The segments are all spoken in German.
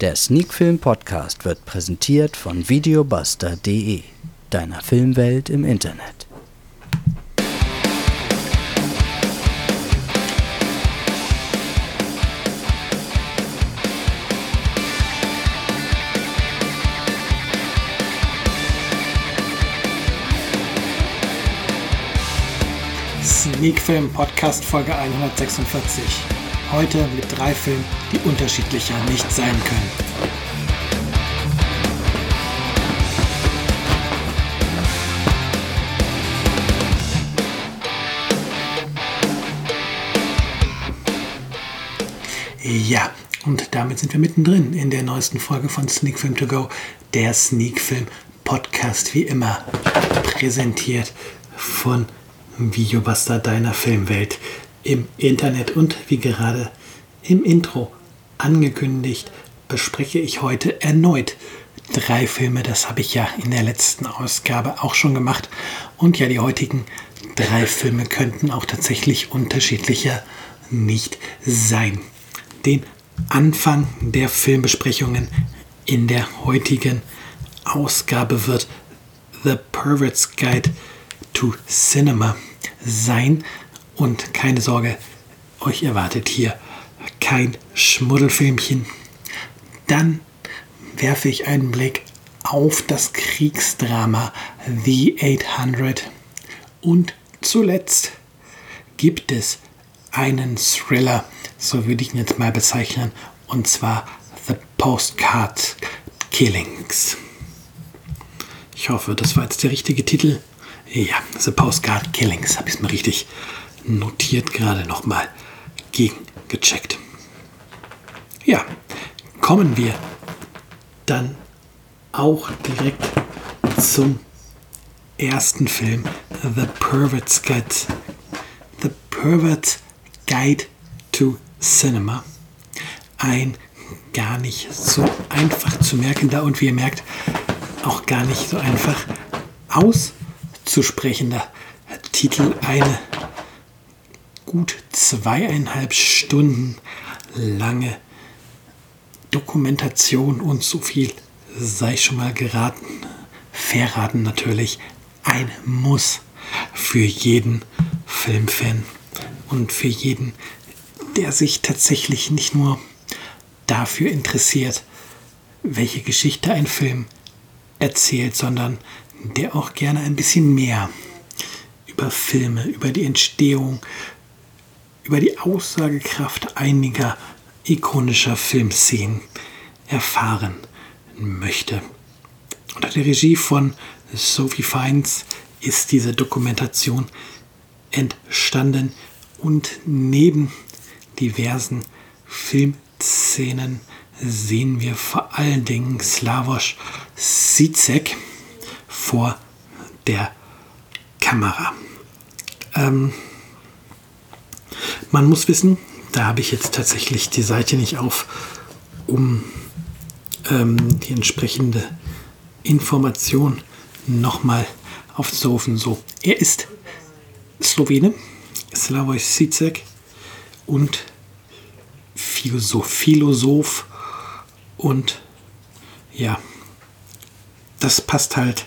Der Sneakfilm Podcast wird präsentiert von videobuster.de, deiner Filmwelt im Internet. Sneakfilm Podcast Folge 146. Heute mit drei Filmen, die unterschiedlicher nicht sein können. Ja, und damit sind wir mittendrin in der neuesten Folge von Sneak Film To Go, der Sneak Film Podcast, wie immer präsentiert von Videobuster deiner Filmwelt im Internet und wie gerade im Intro angekündigt, bespreche ich heute erneut drei Filme. Das habe ich ja in der letzten Ausgabe auch schon gemacht. Und ja, die heutigen drei Filme könnten auch tatsächlich unterschiedlicher nicht sein. Den Anfang der Filmbesprechungen in der heutigen Ausgabe wird The Pervert's Guide to Cinema sein. Und keine Sorge, euch erwartet hier kein Schmuddelfilmchen. Dann werfe ich einen Blick auf das Kriegsdrama The 800. Und zuletzt gibt es einen Thriller, so würde ich ihn jetzt mal bezeichnen, und zwar The Postcard Killings. Ich hoffe, das war jetzt der richtige Titel. Ja, The Postcard Killings, habe ich es mal richtig notiert, gerade nochmal gegengecheckt. Ja, kommen wir dann auch direkt zum ersten Film, The Pervert's Guide, The Pervert's Guide to Cinema. Ein gar nicht so einfach zu merkender und wie ihr merkt, auch gar nicht so einfach auszusprechender Titel. Eine gut zweieinhalb Stunden lange Dokumentation und so viel sei schon mal geraten, verraten natürlich, ein Muss für jeden Filmfan und für jeden, der sich tatsächlich nicht nur dafür interessiert, welche Geschichte ein Film erzählt, sondern der auch gerne ein bisschen mehr über Filme, über die Entstehung, über die Aussagekraft einiger ikonischer Filmszenen erfahren möchte. Unter der Regie von Sophie Fiennes ist diese Dokumentation entstanden und neben diversen Filmszenen sehen wir vor allen Dingen Slavoj Zizek vor der Kamera. Ähm, man muss wissen, da habe ich jetzt tatsächlich die Seite nicht auf, um ähm, die entsprechende Information nochmal aufzurufen. So, er ist Slowene, Slavoj Zizek und Philosoph, Philosoph und ja, das passt halt,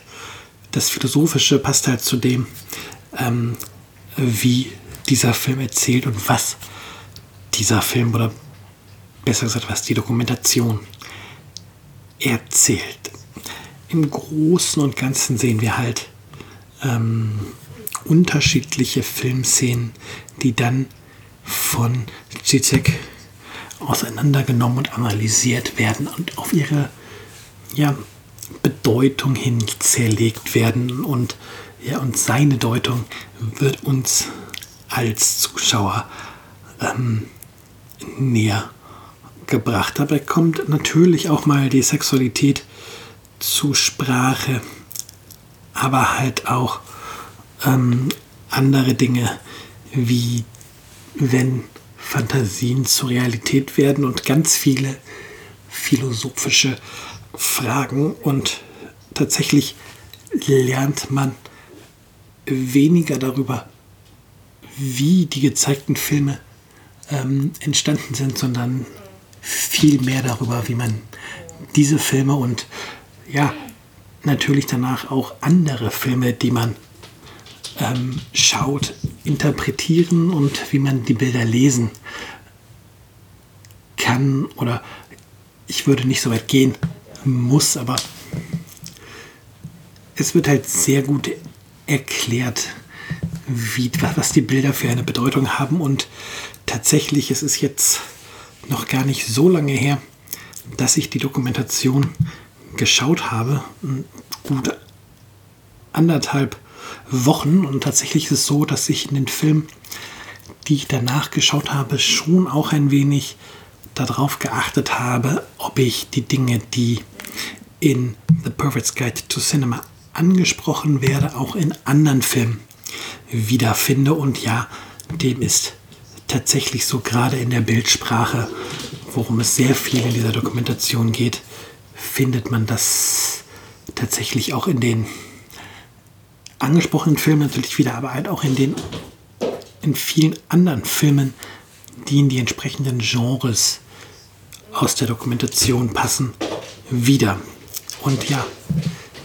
das Philosophische passt halt zu dem, ähm, wie dieser Film erzählt und was dieser Film oder besser gesagt, was die Dokumentation erzählt. Im Großen und Ganzen sehen wir halt ähm, unterschiedliche Filmszenen, die dann von Zizek auseinandergenommen und analysiert werden und auf ihre ja, Bedeutung hin zerlegt werden und ja, und seine Deutung wird uns als Zuschauer ähm, näher gebracht. Dabei kommt natürlich auch mal die Sexualität zu Sprache, aber halt auch ähm, andere Dinge, wie wenn Fantasien zur Realität werden und ganz viele philosophische Fragen und tatsächlich lernt man weniger darüber, wie die gezeigten Filme ähm, entstanden sind, sondern viel mehr darüber, wie man diese Filme und ja, natürlich danach auch andere Filme, die man ähm, schaut, interpretieren und wie man die Bilder lesen kann oder ich würde nicht so weit gehen muss, aber es wird halt sehr gut erklärt, wie, was die Bilder für eine Bedeutung haben und tatsächlich, es ist jetzt noch gar nicht so lange her, dass ich die Dokumentation geschaut habe. Gut anderthalb Wochen. Und tatsächlich ist es so, dass ich in den Filmen, die ich danach geschaut habe, schon auch ein wenig darauf geachtet habe, ob ich die Dinge, die in The Perfect Guide to Cinema angesprochen werde, auch in anderen Filmen wiederfinde. Und ja, dem ist tatsächlich so gerade in der Bildsprache, worum es sehr viel in dieser Dokumentation geht, findet man das tatsächlich auch in den angesprochenen Filmen natürlich wieder, aber halt auch in den in vielen anderen Filmen, die in die entsprechenden Genres aus der Dokumentation passen, wieder. Und ja,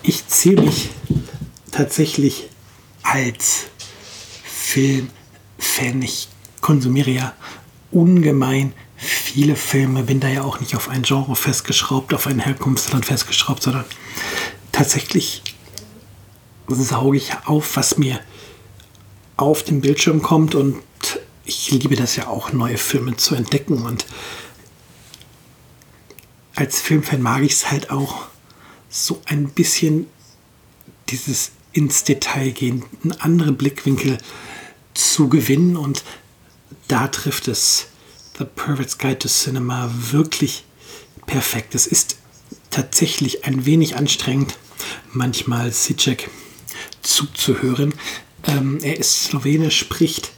ich zähle mich tatsächlich als Filmfan. Ich konsumiere ja ungemein viele Filme, bin da ja auch nicht auf ein Genre festgeschraubt, auf ein Herkunftsland festgeschraubt, sondern tatsächlich sauge ich auf, was mir auf den Bildschirm kommt und ich liebe das ja auch, neue Filme zu entdecken und als Filmfan mag ich es halt auch so ein bisschen dieses ins Detail gehen, einen anderen Blickwinkel zu gewinnen und da trifft es The Perfect Guide to Cinema wirklich perfekt. Es ist tatsächlich ein wenig anstrengend, manchmal Sicek zuzuhören. Ähm, er ist Slowenisch, spricht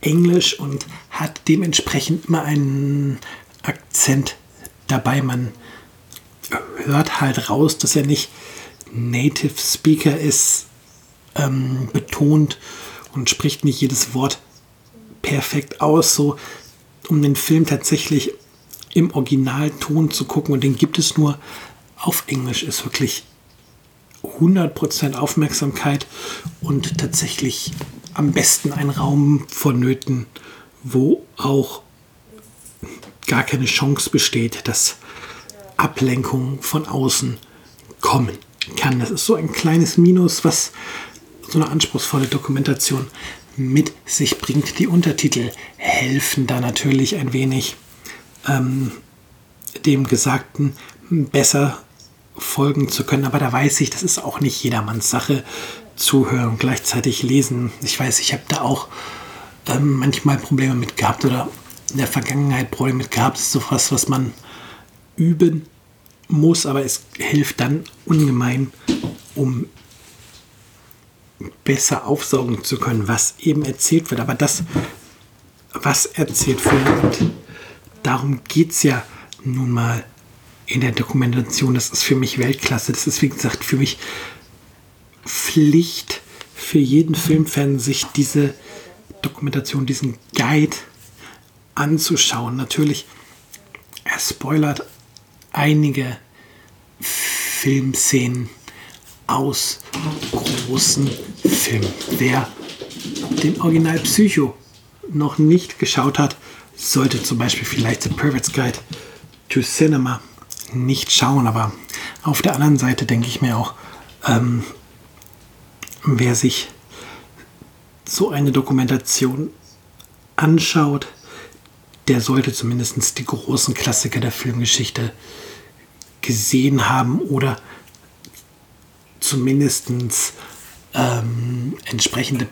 Englisch und hat dementsprechend immer einen Akzent dabei. Man hört halt raus, dass er nicht Native Speaker ist, ähm, betont und spricht nicht jedes Wort perfekt aus, so um den Film tatsächlich im Originalton zu gucken und den gibt es nur auf Englisch, ist wirklich 100% Aufmerksamkeit und tatsächlich am besten ein Raum vonnöten, wo auch gar keine Chance besteht, dass Ablenkung von außen kommen kann. Das ist so ein kleines Minus, was so eine anspruchsvolle Dokumentation mit sich bringt. Die Untertitel helfen da natürlich ein wenig ähm, dem Gesagten besser folgen zu können. Aber da weiß ich, das ist auch nicht jedermanns Sache, zuhören und gleichzeitig lesen. Ich weiß, ich habe da auch ähm, manchmal Probleme mit gehabt oder in der Vergangenheit Probleme mit gehabt. Das ist so was, was man üben muss, aber es hilft dann ungemein, um besser aufsaugen zu können, was eben erzählt wird. Aber das, was erzählt wird, darum geht es ja nun mal in der Dokumentation. Das ist für mich Weltklasse. Das ist, wie gesagt, für mich Pflicht für jeden Filmfan, sich diese Dokumentation, diesen Guide anzuschauen. Natürlich, er spoilert einige Filmszenen aus großen Filmen. Wer den Original Psycho noch nicht geschaut hat, sollte zum Beispiel vielleicht The Perfect Guide to Cinema nicht schauen. Aber auf der anderen Seite denke ich mir auch, ähm, wer sich so eine Dokumentation anschaut, der sollte zumindest die großen Klassiker der Filmgeschichte gesehen haben oder zumindest ähm, entsprechende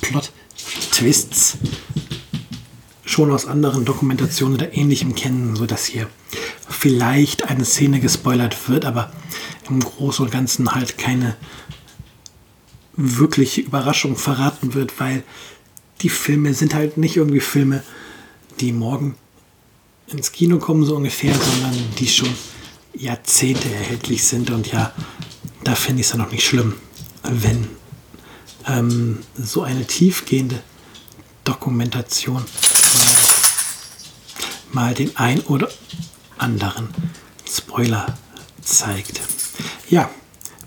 Plot-Twists schon aus anderen Dokumentationen oder ähnlichem kennen, sodass hier vielleicht eine Szene gespoilert wird, aber im Großen und Ganzen halt keine wirkliche Überraschung verraten wird, weil die Filme sind halt nicht irgendwie Filme, die morgen ins Kino kommen, so ungefähr, sondern die schon Jahrzehnte erhältlich sind. Und ja, da finde ich es ja noch nicht schlimm, wenn ähm, so eine tiefgehende Dokumentation mal, mal den ein oder anderen Spoiler zeigt. Ja,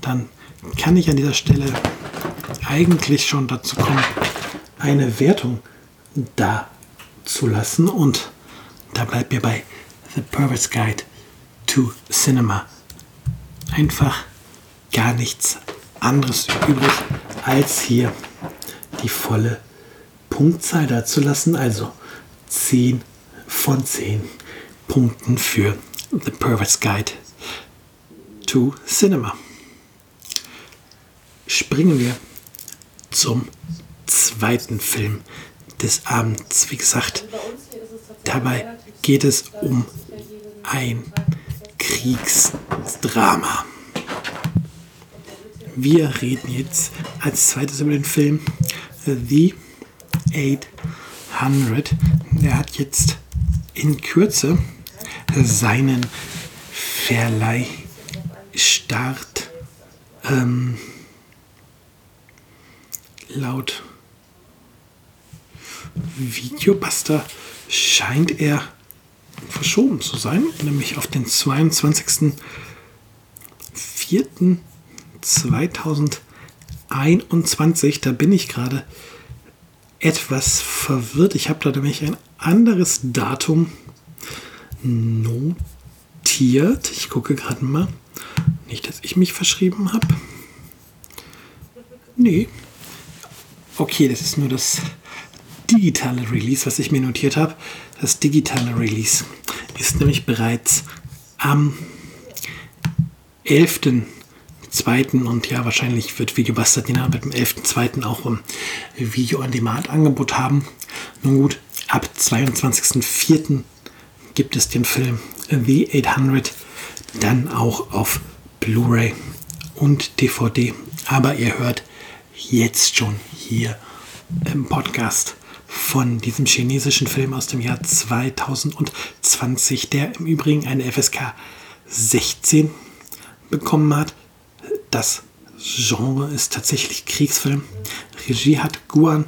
dann kann ich an dieser Stelle eigentlich schon dazu kommen, eine Wertung da zu lassen. Und da bleibt mir bei The Perverse Guide to Cinema einfach gar nichts anderes übrig, als hier die volle Punktzahl dazu lassen. Also 10 von 10 Punkten für The Perverse Guide to Cinema. Springen wir zum zweiten Film des Abends. Wie gesagt, dabei geht es um ein Kriegsdrama. Wir reden jetzt als zweites über den Film The 800. Der hat jetzt in Kürze seinen Verleihstart ähm, laut Videobuster scheint er verschoben zu sein, nämlich auf den 22.04.2021. Da bin ich gerade etwas verwirrt. Ich habe da nämlich ein anderes Datum notiert. Ich gucke gerade mal. Nicht, dass ich mich verschrieben habe. Nee. Okay, das ist nur das digitale Release, was ich mir notiert habe. Das digitale Release ist nämlich bereits am 11.2. und ja, wahrscheinlich wird Videobuster den mit dem 11.2. auch ein Video on Demand Angebot haben. Nun gut, ab 22.04. gibt es den Film The 800 dann auch auf Blu-ray und DVD. Aber ihr hört jetzt schon hier im Podcast von diesem chinesischen Film aus dem Jahr 2020, der im Übrigen eine FSK 16 bekommen hat. Das Genre ist tatsächlich Kriegsfilm. Regie hat Guan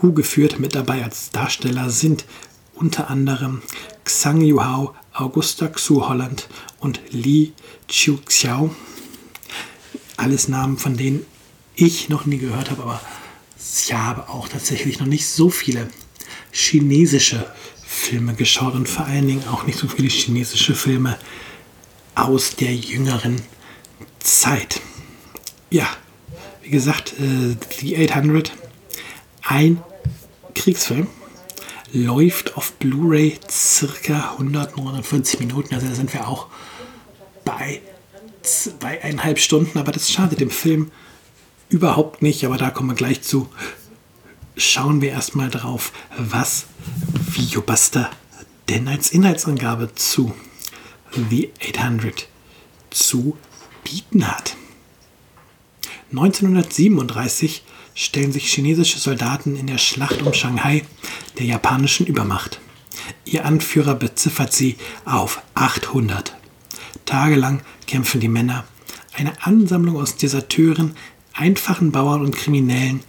Hu geführt. Mit dabei als Darsteller sind unter anderem Xang Yuhao, Augusta Xu Holland und Li Chiu Xiao. Alles Namen, von denen ich noch nie gehört habe, aber ich habe auch tatsächlich noch nicht so viele chinesische Filme geschaut und vor allen Dingen auch nicht so viele chinesische Filme aus der jüngeren Zeit. Ja, wie gesagt, äh, The 800, ein Kriegsfilm, läuft auf Blu-ray circa 149 Minuten. Also da sind wir auch bei zweieinhalb Stunden, aber das schadet dem Film überhaupt nicht, aber da kommen wir gleich zu. Schauen wir erstmal drauf, was Videobuster denn als Inhaltsangabe zu The 800 zu bieten hat. 1937 stellen sich chinesische Soldaten in der Schlacht um Shanghai der japanischen Übermacht. Ihr Anführer beziffert sie auf 800. Tagelang kämpfen die Männer, eine Ansammlung aus Deserteuren, einfachen Bauern und Kriminellen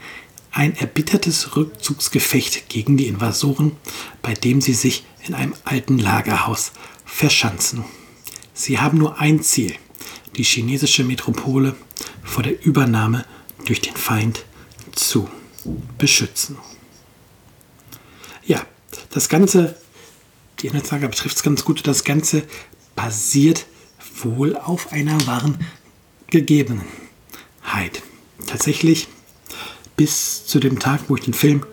ein erbittertes Rückzugsgefecht gegen die Invasoren, bei dem sie sich in einem alten Lagerhaus verschanzen. Sie haben nur ein Ziel, die chinesische Metropole vor der Übernahme durch den Feind zu beschützen. Ja, das Ganze, die Inhaltslage betrifft es ganz gut, das Ganze basiert wohl auf einer wahren Gegebenheit tatsächlich bis zu dem Tag, wo ich den Film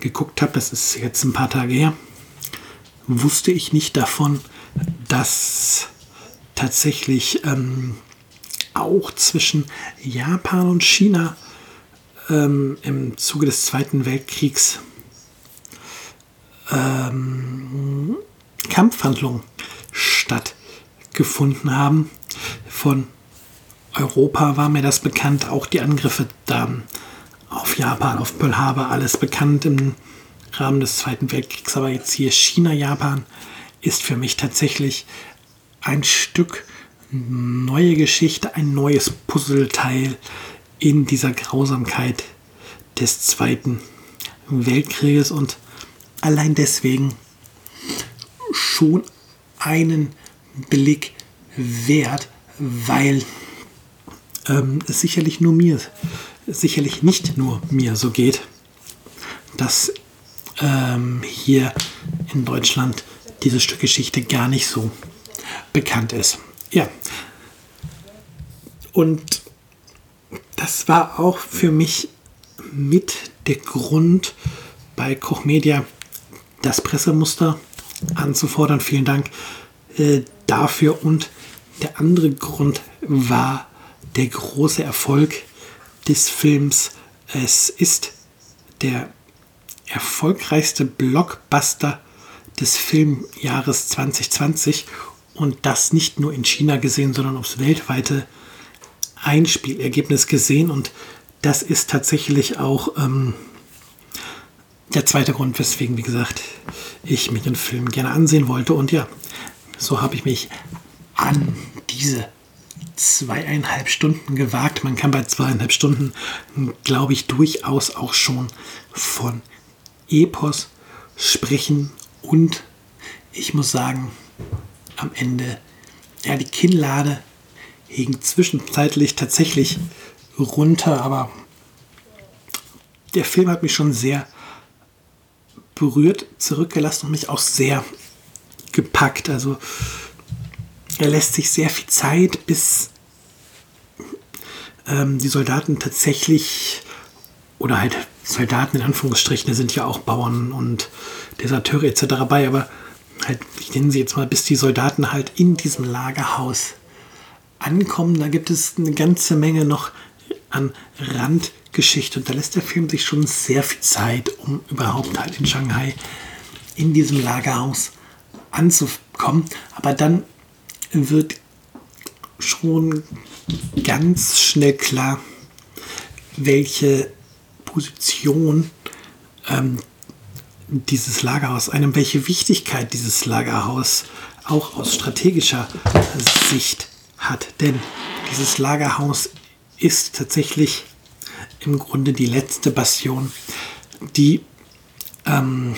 geguckt habe, das ist jetzt ein paar Tage her, wusste ich nicht davon, dass tatsächlich ähm, auch zwischen Japan und China ähm, im Zuge des Zweiten Weltkriegs ähm, Kampfhandlungen stattgefunden haben von Europa war mir das bekannt, auch die Angriffe da auf Japan, auf Pearl Harbor, alles bekannt im Rahmen des Zweiten Weltkriegs. Aber jetzt hier China, Japan ist für mich tatsächlich ein Stück neue Geschichte, ein neues Puzzleteil in dieser Grausamkeit des Zweiten Weltkrieges und allein deswegen schon einen Blick wert, weil ähm, es sicherlich nur mir, sicherlich nicht nur mir so geht, dass ähm, hier in Deutschland dieses Stück Geschichte gar nicht so bekannt ist. Ja. Und das war auch für mich mit der Grund bei Koch Media das Pressemuster anzufordern. Vielen Dank äh, dafür. Und der andere Grund war der große Erfolg des Films. Es ist der erfolgreichste Blockbuster des Filmjahres 2020 und das nicht nur in China gesehen, sondern aufs weltweite Einspielergebnis gesehen und das ist tatsächlich auch ähm, der zweite Grund, weswegen, wie gesagt, ich mir den Film gerne ansehen wollte. Und ja, so habe ich mich an diese zweieinhalb Stunden gewagt. Man kann bei zweieinhalb Stunden, glaube ich, durchaus auch schon von Epos sprechen. Und ich muss sagen, am Ende, ja, die Kinnlade hing zwischenzeitlich tatsächlich runter, aber der Film hat mich schon sehr berührt zurückgelassen und mich auch sehr gepackt. Also er lässt sich sehr viel Zeit, bis ähm, die Soldaten tatsächlich oder halt Soldaten in Anführungsstrichen, da sind ja auch Bauern und Deserteure etc. dabei, aber halt, ich nenne sie jetzt mal, bis die Soldaten halt in diesem Lagerhaus ankommen. Da gibt es eine ganze Menge noch an Randgeschichte. Und da lässt der Film sich schon sehr viel Zeit, um überhaupt halt in Shanghai in diesem Lagerhaus anzukommen. Aber dann wird schon ganz schnell klar, welche Position ähm, dieses Lagerhaus einem, welche Wichtigkeit dieses Lagerhaus auch aus strategischer Sicht hat. Denn dieses Lagerhaus ist tatsächlich im Grunde die letzte Bastion, die ähm,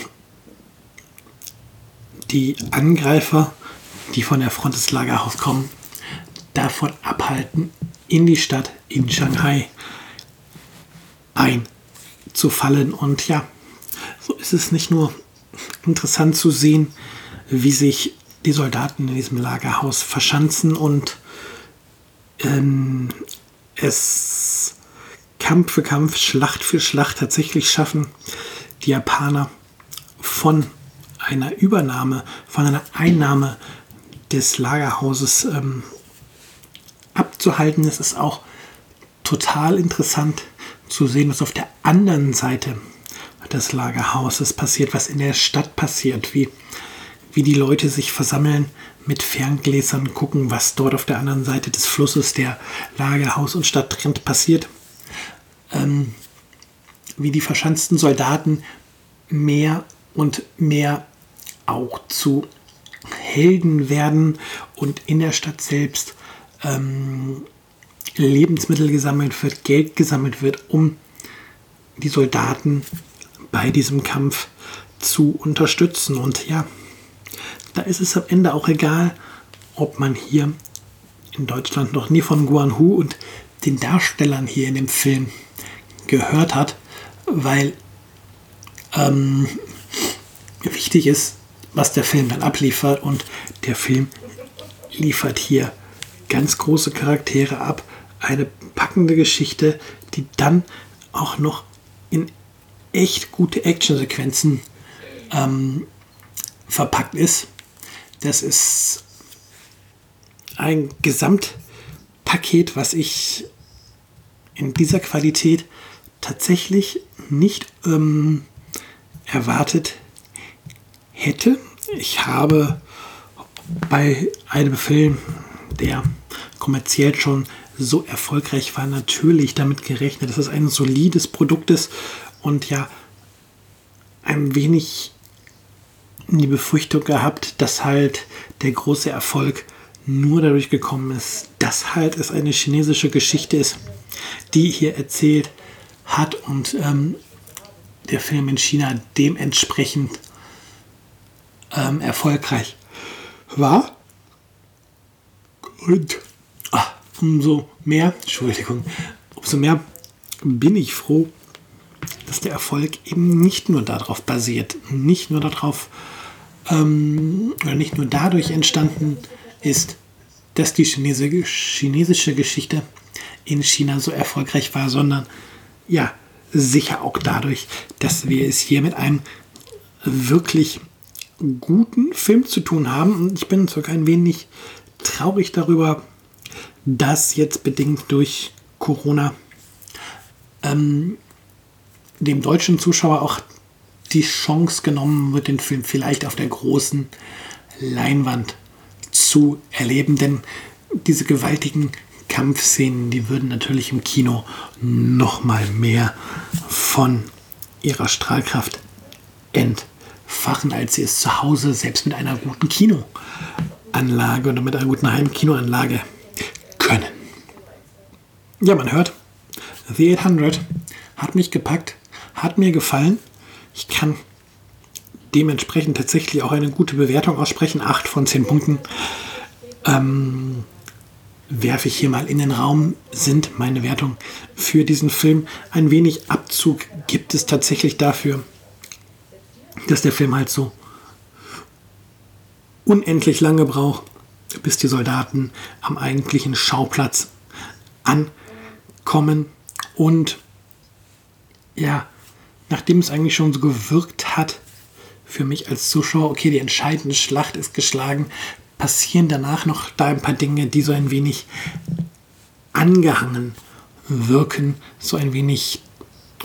die Angreifer, die von der Front des Lagerhauses kommen, davon abhalten, in die Stadt in Shanghai einzufallen. Und ja, so ist es nicht nur interessant zu sehen, wie sich die Soldaten in diesem Lagerhaus verschanzen und ähm, es Kampf für Kampf, Schlacht für Schlacht tatsächlich schaffen, die Japaner von einer Übernahme, von einer Einnahme des Lagerhauses ähm, abzuhalten. Es ist auch total interessant zu sehen, was auf der anderen Seite des Lagerhauses passiert, was in der Stadt passiert, wie, wie die Leute sich versammeln, mit Ferngläsern gucken, was dort auf der anderen Seite des Flusses, der Lagerhaus und Stadt trennt, passiert. Ähm, wie die verschanzten Soldaten mehr und mehr auch zu Helden werden und in der Stadt selbst ähm, Lebensmittel gesammelt wird, Geld gesammelt wird, um die Soldaten bei diesem Kampf zu unterstützen. Und ja, da ist es am Ende auch egal, ob man hier in Deutschland noch nie von Guan Hu und den Darstellern hier in dem Film gehört hat, weil ähm, wichtig ist, was der Film dann abliefert. Und der Film liefert hier ganz große Charaktere ab, eine packende Geschichte, die dann auch noch in echt gute Actionsequenzen ähm, verpackt ist. Das ist ein Gesamtpaket, was ich in dieser Qualität tatsächlich nicht ähm, erwartet hätte. Ich habe bei einem Film, der kommerziell schon so erfolgreich war, natürlich damit gerechnet, dass es ein solides Produkt ist und ja ein wenig die Befürchtung gehabt, dass halt der große Erfolg nur dadurch gekommen ist, dass halt es eine chinesische Geschichte ist, die hier erzählt hat und ähm, der Film in China dementsprechend ähm, erfolgreich war. Und ah, umso mehr, Entschuldigung, umso mehr bin ich froh, dass der Erfolg eben nicht nur darauf basiert, nicht nur darauf, ähm, oder nicht nur dadurch entstanden ist, dass die chinesische Geschichte in China so erfolgreich war, sondern ja, sicher auch dadurch, dass wir es hier mit einem wirklich guten Film zu tun haben. Und ich bin sogar ein wenig traurig darüber, dass jetzt bedingt durch Corona ähm, dem deutschen Zuschauer auch die Chance genommen wird, den Film vielleicht auf der großen Leinwand zu erleben. Denn diese gewaltigen Kampfszenen, die würden natürlich im Kino noch mal mehr von ihrer Strahlkraft entfachen, als sie es zu Hause selbst mit einer guten Kinoanlage oder mit einer guten Heimkinoanlage können. Ja, man hört, The 800 hat mich gepackt, hat mir gefallen. Ich kann dementsprechend tatsächlich auch eine gute Bewertung aussprechen. 8 von 10 Punkten. Ähm, werfe ich hier mal in den Raum, sind meine Wertungen für diesen Film. Ein wenig Abzug gibt es tatsächlich dafür, dass der Film halt so unendlich lange braucht, bis die Soldaten am eigentlichen Schauplatz ankommen. Und ja, nachdem es eigentlich schon so gewirkt hat, für mich als Zuschauer, okay, die entscheidende Schlacht ist geschlagen, passieren danach noch da ein paar Dinge, die so ein wenig angehangen wirken, so ein wenig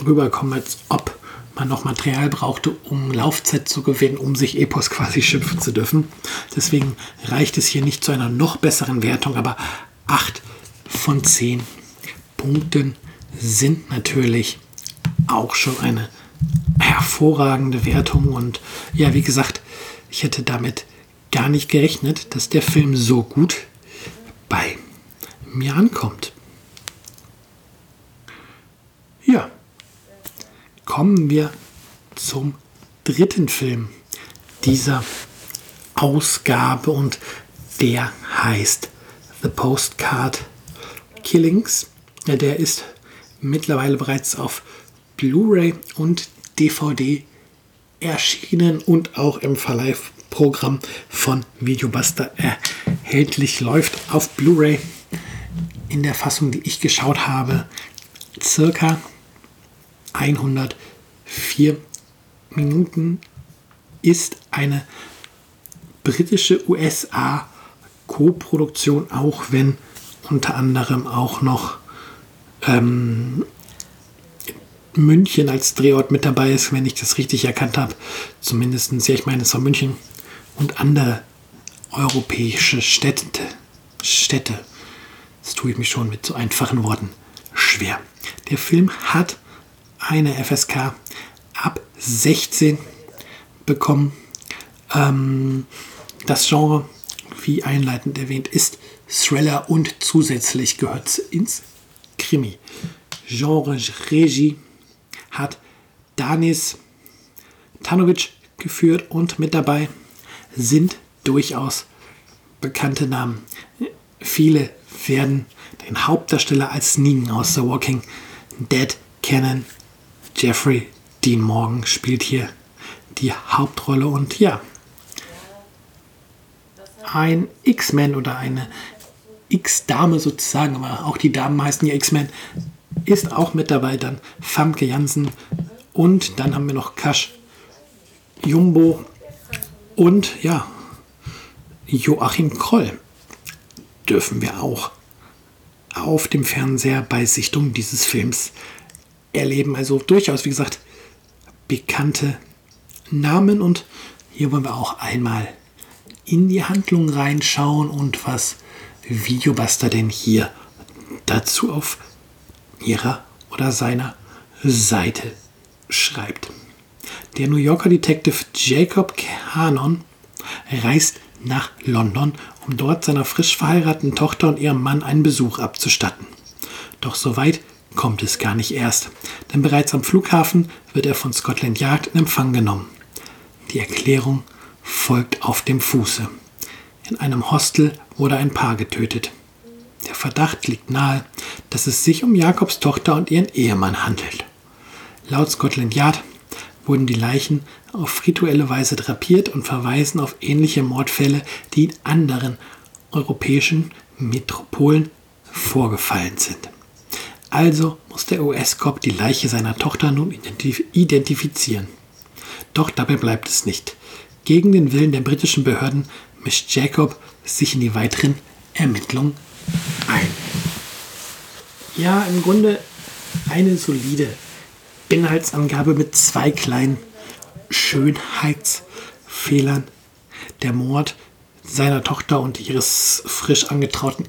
rüberkommen, als ob man noch Material brauchte, um Laufzeit zu gewinnen, um sich Epos quasi schimpfen zu dürfen. Deswegen reicht es hier nicht zu einer noch besseren Wertung, aber 8 von 10 Punkten sind natürlich auch schon eine hervorragende Wertung. Und ja, wie gesagt, ich hätte damit gar nicht gerechnet, dass der Film so gut bei mir ankommt. Ja, kommen wir zum dritten Film dieser Ausgabe und der heißt The Postcard Killings. Der ist mittlerweile bereits auf Blu-ray und DVD erschienen und auch im Verleih Programm von Videobuster erhältlich. Läuft auf Blu-ray in der Fassung, die ich geschaut habe, circa 104 Minuten. Ist eine britische USA Co-Produktion, auch wenn unter anderem auch noch ähm, München als Drehort mit dabei ist, wenn ich das richtig erkannt habe. Zumindest, ja, ich meine, es war München und andere europäische Städte. Städte. Das tue ich mich schon mit so einfachen Worten schwer. Der Film hat eine FSK ab 16 bekommen. Ähm, das Genre, wie einleitend erwähnt, ist Thriller und zusätzlich gehört es ins Krimi. Genre Regie hat Danis Tanovic geführt und mit dabei sind durchaus bekannte Namen. Viele werden den Hauptdarsteller als Negan aus The Walking Dead kennen. Jeffrey Dean Morgan spielt hier die Hauptrolle und ja, ein X-Men oder eine X-Dame sozusagen, aber auch die Damen heißen ja X-Men, ist auch mit dabei. Dann Famke Jansen und dann haben wir noch Kash Jumbo und ja, Joachim Kroll dürfen wir auch auf dem Fernseher bei Sichtung dieses Films erleben. Also durchaus, wie gesagt, bekannte Namen und hier wollen wir auch einmal in die Handlung reinschauen und was Videobuster denn hier dazu auf ihrer oder seiner Seite schreibt. Der New Yorker Detective Jacob Cannon reist nach London, um dort seiner frisch verheirateten Tochter und ihrem Mann einen Besuch abzustatten. Doch so weit kommt es gar nicht erst, denn bereits am Flughafen wird er von Scotland Yard in Empfang genommen. Die Erklärung folgt auf dem Fuße. in einem Hostel wurde ein Paar getötet. Der Verdacht liegt nahe, dass es sich um Jakobs Tochter und ihren Ehemann handelt. Laut Scotland Yard wurden die Leichen auf rituelle Weise drapiert und verweisen auf ähnliche Mordfälle, die in anderen europäischen Metropolen vorgefallen sind. Also muss der US-Cop die Leiche seiner Tochter nun identif identifizieren. Doch dabei bleibt es nicht. Gegen den Willen der britischen Behörden mischt Jacob sich in die weiteren Ermittlungen ein. Ja, im Grunde eine solide Inhaltsangabe mit zwei kleinen Schönheitsfehlern. Der Mord seiner Tochter und ihres frisch angetrauten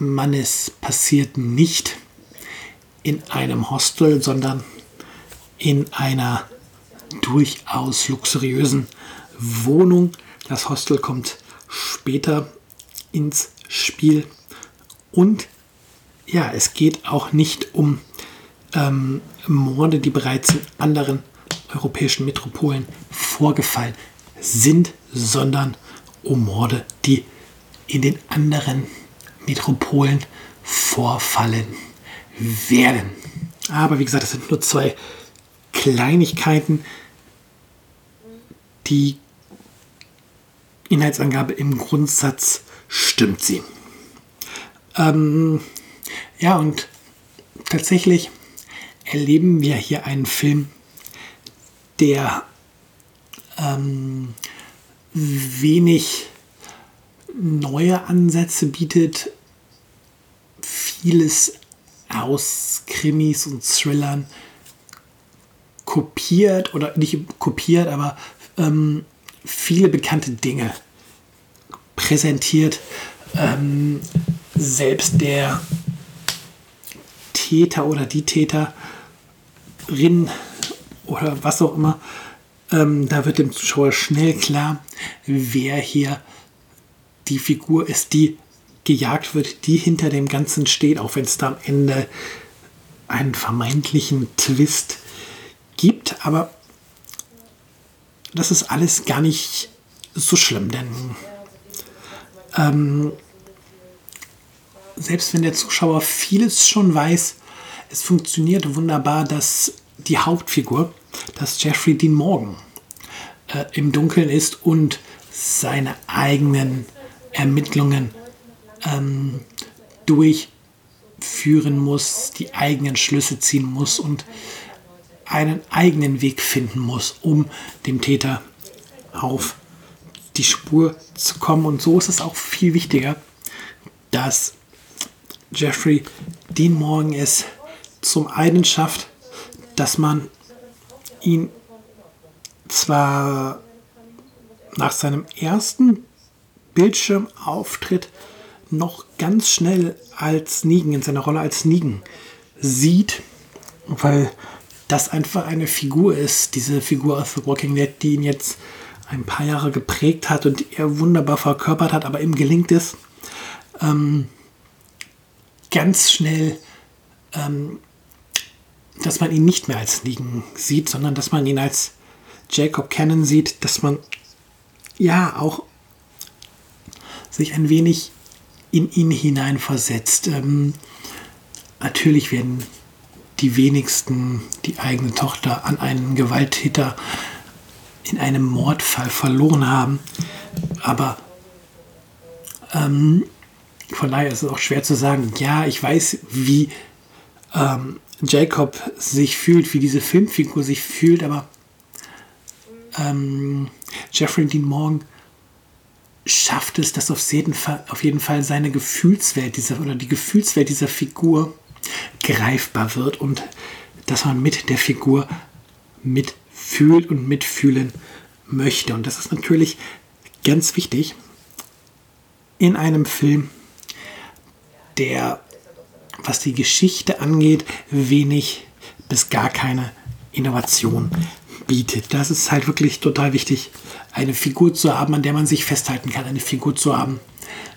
Ehemannes passiert nicht in einem Hostel, sondern in einer durchaus luxuriösen Wohnung. Das Hostel kommt später ins Spiel. Und ja, es geht auch nicht um ähm, Morde, die bereits in anderen europäischen Metropolen vorgefallen sind, sondern um Morde, die in den anderen Metropolen vorfallen werden. Aber wie gesagt, das sind nur zwei Kleinigkeiten. Die Inhaltsangabe im Grundsatz stimmt sie. Ähm, ja, und tatsächlich erleben wir hier einen Film, der ähm, wenig neue Ansätze bietet, vieles aus Krimis und Thrillern kopiert oder nicht kopiert, aber ähm, viele bekannte Dinge präsentiert. Ähm, selbst der Täter oder die Täterin oder was auch immer, ähm, da wird dem Zuschauer schnell klar, wer hier die Figur ist, die gejagt wird, die hinter dem Ganzen steht, auch wenn es da am Ende einen vermeintlichen Twist gibt. Aber das ist alles gar nicht so schlimm, denn ähm, selbst wenn der Zuschauer vieles schon weiß, es funktioniert wunderbar, dass die Hauptfigur, dass Jeffrey Dean Morgan äh, im Dunkeln ist und seine eigenen Ermittlungen ähm, durchführen muss, die eigenen Schlüsse ziehen muss und einen eigenen Weg finden muss, um dem Täter auf die Spur zu kommen. Und so ist es auch viel wichtiger, dass Jeffrey Dean Morgan es zum einen schafft, dass man ihn zwar nach seinem ersten Bildschirmauftritt noch ganz schnell als Negan, in seiner Rolle als Negan sieht, weil das einfach eine Figur ist, diese Figur aus The Walking Dead, die ihn jetzt ein paar Jahre geprägt hat und er wunderbar verkörpert hat, aber ihm gelingt es, ähm, ganz schnell, ähm, dass man ihn nicht mehr als Negan sieht, sondern dass man ihn als Jacob Cannon sieht, dass man ja auch sich ein wenig in ihn hineinversetzt. Ähm, natürlich werden die wenigsten die eigene Tochter an einen Gewalttäter in einem Mordfall verloren haben. Aber ähm, von daher ist es auch schwer zu sagen, ja, ich weiß, wie ähm, Jacob sich fühlt, wie diese Filmfigur sich fühlt, aber ähm, Jeffrey Dean Morgan schafft es, dass auf jeden Fall, auf jeden Fall seine Gefühlswelt dieser oder die Gefühlswelt dieser Figur greifbar wird und dass man mit der Figur mitfühlt und mitfühlen möchte. Und das ist natürlich ganz wichtig in einem Film, der, was die Geschichte angeht, wenig bis gar keine Innovation bietet. Das ist halt wirklich total wichtig, eine Figur zu haben, an der man sich festhalten kann, eine Figur zu haben,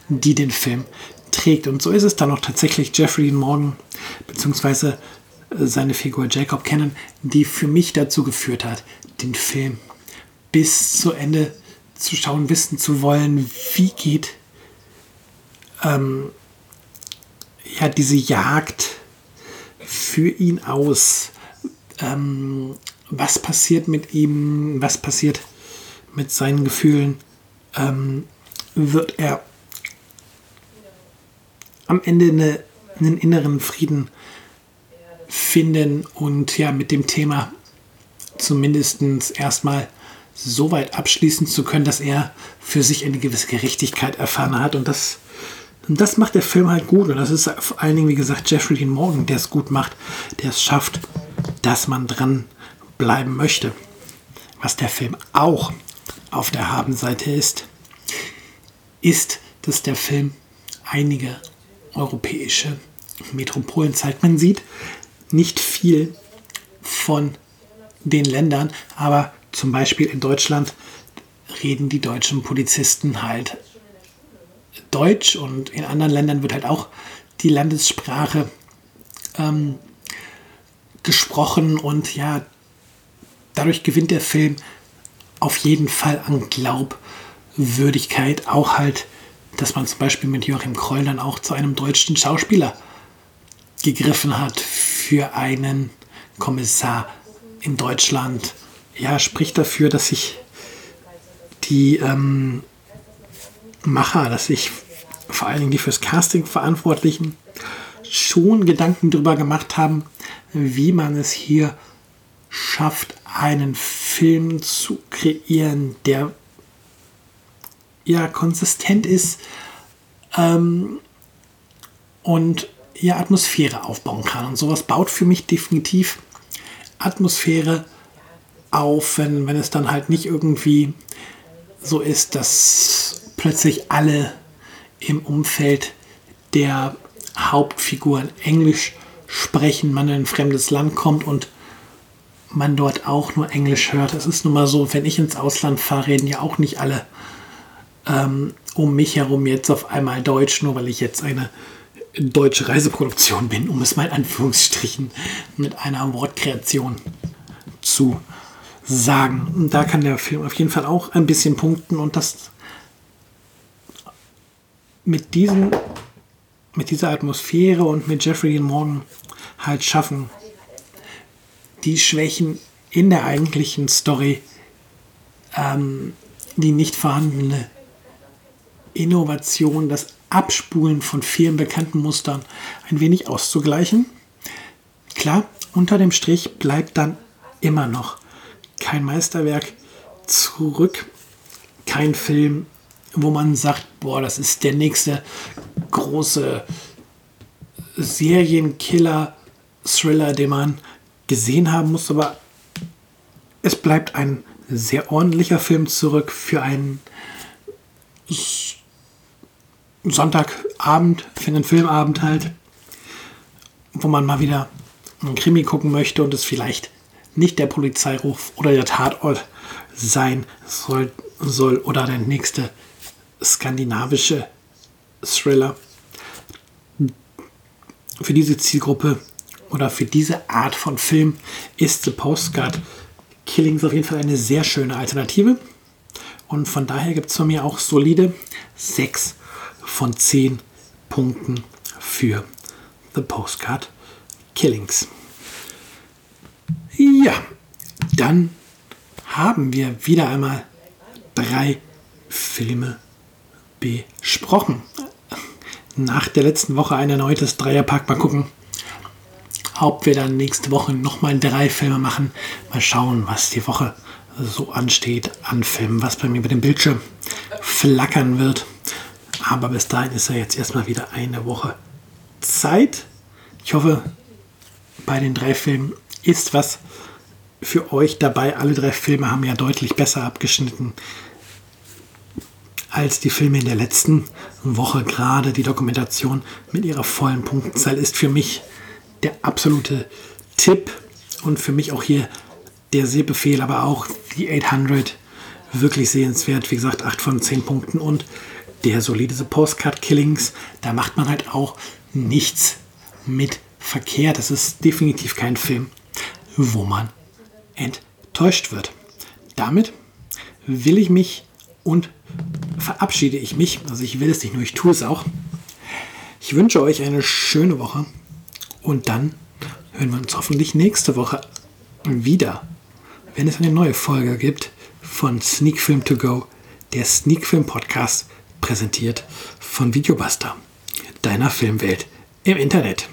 die den Film trägt. Und so ist es dann auch tatsächlich Jeffrey Morgan, beziehungsweise äh, seine Figur Jacob Cannon, die für mich dazu geführt hat, den Film bis zu Ende zu schauen, wissen zu wollen, wie geht ähm, ja diese Jagd für ihn aus? Ähm, was passiert mit ihm? Was passiert mit seinen Gefühlen? Ähm, wird er am Ende eine, einen inneren Frieden finden und ja mit dem Thema zumindest erstmal so weit abschließen zu können, dass er für sich eine gewisse Gerechtigkeit erfahren hat. Und das, das macht der Film halt gut. Und das ist vor allen Dingen, wie gesagt, Jeffrey Morgan, der es gut macht, der es schafft, dass man dran bleiben möchte. Was der Film auch auf der Habenseite ist, ist, dass der Film einige europäische Metropolen zeigt. Man sieht nicht viel von den Ländern, aber zum Beispiel in Deutschland reden die deutschen Polizisten halt Deutsch und in anderen Ländern wird halt auch die Landessprache ähm, gesprochen und ja, dadurch gewinnt der Film auf jeden Fall an Glaubwürdigkeit, auch halt, dass man zum Beispiel mit Joachim Kroll dann auch zu einem deutschen Schauspieler gegriffen hat für einen Kommissar in Deutschland. Ja, spricht dafür, dass sich die ähm, Macher, dass sich vor allen Dingen die fürs Casting Verantwortlichen schon Gedanken darüber gemacht haben, wie man es hier schafft, einen Film zu kreieren, der ja konsistent ist ähm, und ja Atmosphäre aufbauen kann. Und sowas baut für mich definitiv Atmosphäre auf, wenn, wenn es dann halt nicht irgendwie so ist, dass plötzlich alle im Umfeld der Hauptfiguren Englisch sprechen, man in ein fremdes Land kommt und man dort auch nur Englisch hört. Es ist nun mal so, wenn ich ins Ausland fahre, reden ja auch nicht alle ähm, um mich herum jetzt auf einmal Deutsch, nur weil ich jetzt eine deutsche Reiseproduktion bin, um es mal in Anführungsstrichen mit einer Wortkreation zu sagen. Und da kann der Film auf jeden Fall auch ein bisschen punkten und das mit, diesen, mit dieser Atmosphäre und mit Jeffrey Morgan halt schaffen, die Schwächen in der eigentlichen Story, ähm, die nicht vorhandene Innovation, das Abspulen von vielen bekannten Mustern ein wenig auszugleichen. Klar, unter dem Strich bleibt dann immer noch kein Meisterwerk zurück, kein Film, wo man sagt, boah, das ist der nächste große Serienkiller-Thriller, den man gesehen haben muss, aber es bleibt ein sehr ordentlicher Film zurück für einen Sonntagabend, für einen Filmabend halt, wo man mal wieder einen Krimi gucken möchte und es vielleicht nicht der Polizeiruf oder der Tatort sein soll, soll oder der nächste skandinavische Thriller. Für diese Zielgruppe oder für diese Art von Film ist The Postcard Killings auf jeden Fall eine sehr schöne Alternative. Und von daher gibt es von mir auch solide 6 von 10 Punkten für The Postcard Killings. Ja, dann haben wir wieder einmal drei Filme besprochen. Nach der letzten Woche ein erneutes Dreierpack. Mal gucken, ob wir dann nächste Woche nochmal drei Filme machen. Mal schauen, was die Woche so ansteht an Filmen, was bei mir über dem Bildschirm flackern wird. Aber bis dahin ist ja jetzt erstmal wieder eine Woche Zeit. Ich hoffe, bei den drei Filmen ist was für euch dabei. Alle drei Filme haben ja deutlich besser abgeschnitten als die Filme in der letzten Woche. Gerade die Dokumentation mit ihrer vollen Punktzahl ist für mich der absolute Tipp und für mich auch hier der Sehbefehl, aber auch die 800 wirklich sehenswert. Wie gesagt, 8 von 10 Punkten und der solide Postcard Killings. Da macht man halt auch nichts mit verkehrt. Das ist definitiv kein Film, wo man enttäuscht wird. Damit will ich mich und verabschiede ich mich. Also ich will es nicht nur, ich tue es auch. Ich wünsche euch eine schöne Woche und dann hören wir uns hoffentlich nächste Woche wieder, wenn es eine neue Folge gibt von Sneak Film To Go, der Sneak Film Podcast, präsentiert von Videobuster, deiner Filmwelt im Internet.